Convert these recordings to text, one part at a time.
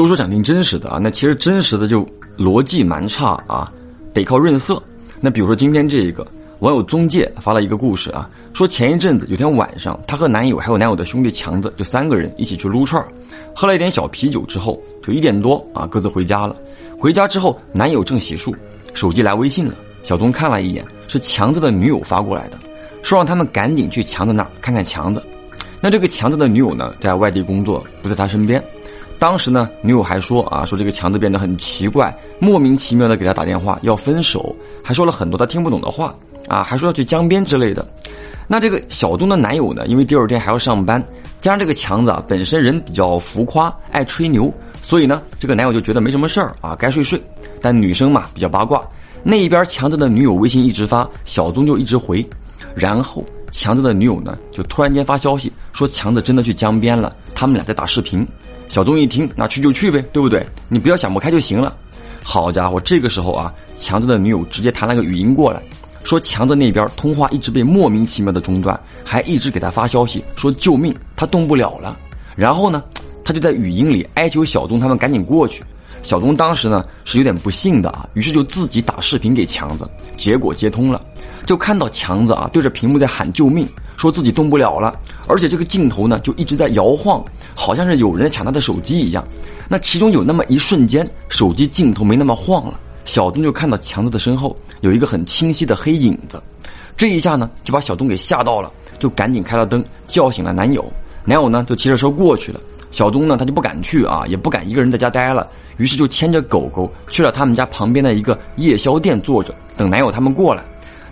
都说想听真实的啊，那其实真实的就逻辑蛮差啊，得靠润色。那比如说今天这一个网友中介发了一个故事啊，说前一阵子有天晚上，她和男友还有男友的兄弟强子就三个人一起去撸串喝了一点小啤酒之后，就一点多啊各自回家了。回家之后，男友正洗漱，手机来微信了，小东看了一眼，是强子的女友发过来的，说让他们赶紧去强子那儿看看强子。那这个强子的女友呢，在外地工作，不在他身边。当时呢，女友还说啊，说这个强子变得很奇怪，莫名其妙的给他打电话要分手，还说了很多他听不懂的话啊，还说要去江边之类的。那这个小东的男友呢，因为第二天还要上班，加上这个强子啊本身人比较浮夸，爱吹牛，所以呢，这个男友就觉得没什么事儿啊，该睡睡。但女生嘛比较八卦，那一边强子的女友微信一直发，小东就一直回，然后强子的女友呢就突然间发消息说强子真的去江边了，他们俩在打视频。小东一听，那去就去呗，对不对？你不要想不开就行了。好家伙，这个时候啊，强子的女友直接弹了个语音过来，说强子那边通话一直被莫名其妙的中断，还一直给他发消息说救命，他动不了了。然后呢，他就在语音里哀求小东他们赶紧过去。小东当时呢是有点不信的啊，于是就自己打视频给强子，结果接通了，就看到强子啊对着屏幕在喊救命。说自己动不了了，而且这个镜头呢就一直在摇晃，好像是有人在抢他的手机一样。那其中有那么一瞬间，手机镜头没那么晃了，小东就看到强子的身后有一个很清晰的黑影子。这一下呢，就把小东给吓到了，就赶紧开了灯，叫醒了男友。男友呢就骑着车过去了，小东呢他就不敢去啊，也不敢一个人在家待了，于是就牵着狗狗去了他们家旁边的一个夜宵店坐着，等男友他们过来。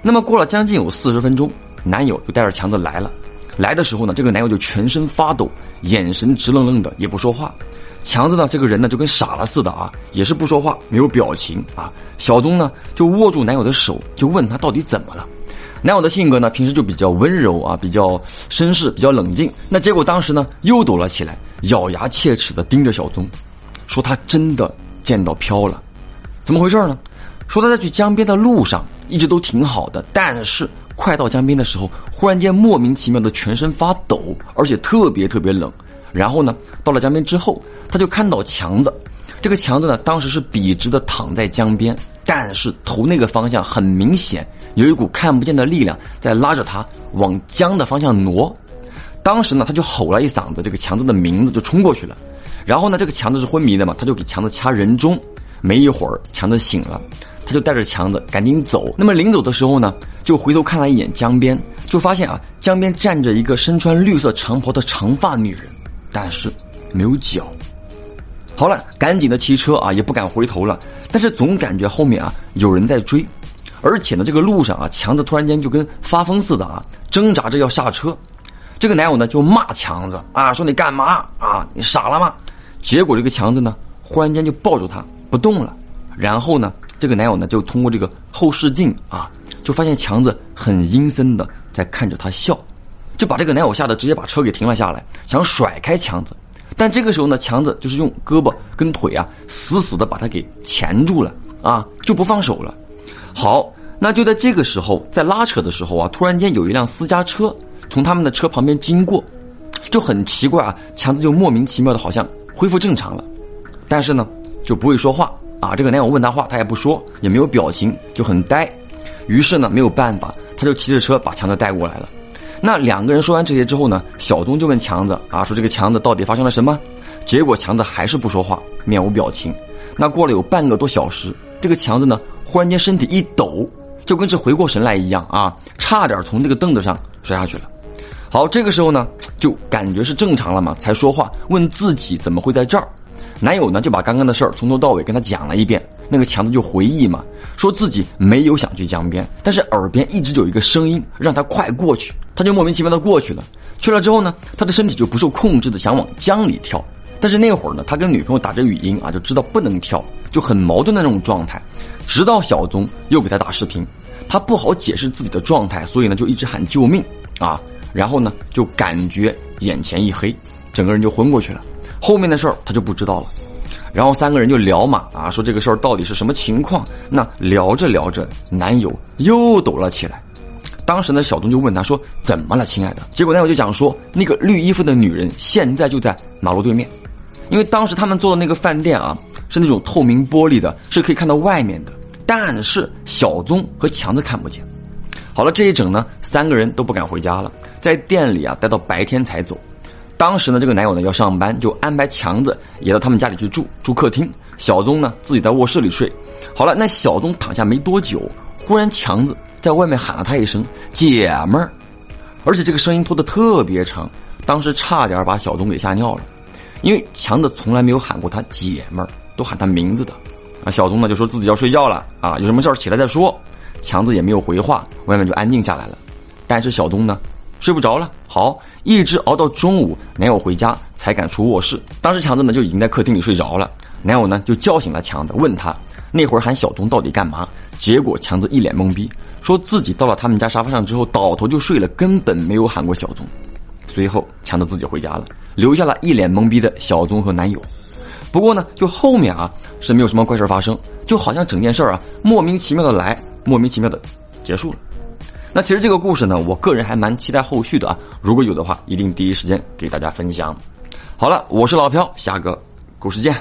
那么过了将近有四十分钟。男友就带着强子来了，来的时候呢，这个男友就全身发抖，眼神直愣愣的，也不说话。强子呢，这个人呢就跟傻了似的啊，也是不说话，没有表情啊。小东呢就握住男友的手，就问他到底怎么了。男友的性格呢，平时就比较温柔啊，比较绅士，比较冷静。那结果当时呢又抖了起来，咬牙切齿的盯着小宗，说他真的见到飘了，怎么回事呢？说他在去江边的路上一直都挺好的，但是。快到江边的时候，忽然间莫名其妙的全身发抖，而且特别特别冷。然后呢，到了江边之后，他就看到强子。这个强子呢，当时是笔直的躺在江边，但是头那个方向很明显有一股看不见的力量在拉着他往江的方向挪。当时呢，他就吼了一嗓子这个强子的名字，就冲过去了。然后呢，这个强子是昏迷的嘛，他就给强子掐人中。没一会儿，强子醒了，他就带着强子赶紧走。那么临走的时候呢？就回头看了一眼江边，就发现啊，江边站着一个身穿绿色长袍的长发女人，但是没有脚。好了，赶紧的骑车啊，也不敢回头了。但是总感觉后面啊有人在追，而且呢，这个路上啊，强子突然间就跟发疯似的啊，挣扎着要下车。这个男友呢就骂强子啊，说你干嘛啊？你傻了吗？结果这个强子呢，忽然间就抱住他不动了。然后呢，这个男友呢就通过这个后视镜啊。就发现强子很阴森的在看着他笑，就把这个男友吓得直接把车给停了下来，想甩开强子，但这个时候呢，强子就是用胳膊跟腿啊死死的把他给钳住了啊，就不放手了。好，那就在这个时候，在拉扯的时候啊，突然间有一辆私家车从他们的车旁边经过，就很奇怪啊，强子就莫名其妙的好像恢复正常了，但是呢就不会说话啊，这个男友问他话他也不说，也没有表情，就很呆。于是呢，没有办法，他就骑着车把强子带过来了。那两个人说完这些之后呢，小东就问强子啊，说这个强子到底发生了什么？结果强子还是不说话，面无表情。那过了有半个多小时，这个强子呢，忽然间身体一抖，就跟是回过神来一样啊，差点从这个凳子上摔下去了。好，这个时候呢，就感觉是正常了嘛，才说话，问自己怎么会在这儿。男友呢，就把刚刚的事儿从头到尾跟他讲了一遍。那个强子就回忆嘛，说自己没有想去江边，但是耳边一直有一个声音让他快过去，他就莫名其妙的过去了。去了之后呢，他的身体就不受控制的想往江里跳，但是那会儿呢，他跟女朋友打着语音啊，就知道不能跳，就很矛盾的那种状态。直到小宗又给他打视频，他不好解释自己的状态，所以呢就一直喊救命啊，然后呢就感觉眼前一黑，整个人就昏过去了。后面的事儿他就不知道了。然后三个人就聊嘛，啊，说这个事儿到底是什么情况？那聊着聊着，男友又抖了起来。当时呢，小东就问他说：“怎么了，亲爱的？”结果男友就讲说：“那个绿衣服的女人现在就在马路对面。”因为当时他们做的那个饭店啊，是那种透明玻璃的，是可以看到外面的。但是小宗和强子看不见。好了，这一整呢，三个人都不敢回家了，在店里啊待到白天才走。当时呢，这个男友呢要上班，就安排强子也到他们家里去住，住客厅。小宗呢自己在卧室里睡。好了，那小宗躺下没多久，忽然强子在外面喊了他一声“姐们儿”，而且这个声音拖得特别长，当时差点把小宗给吓尿了，因为强子从来没有喊过他姐们儿，都喊他名字的。啊，小宗呢就说自己要睡觉了啊，有什么事儿起来再说。强子也没有回话，外面就安静下来了。但是小宗呢？睡不着了，好，一直熬到中午，男友回家才敢出卧室。当时强子呢就已经在客厅里睡着了，男友呢就叫醒了强子，问他那会儿喊小宗到底干嘛？结果强子一脸懵逼，说自己到了他们家沙发上之后倒头就睡了，根本没有喊过小宗。随后强子自己回家了，留下了一脸懵逼的小宗和男友。不过呢，就后面啊是没有什么怪事发生，就好像整件事啊莫名其妙的来，莫名其妙的结束了。那其实这个故事呢，我个人还蛮期待后续的啊。如果有的话，一定第一时间给大家分享。好了，我是老飘，下个故事见。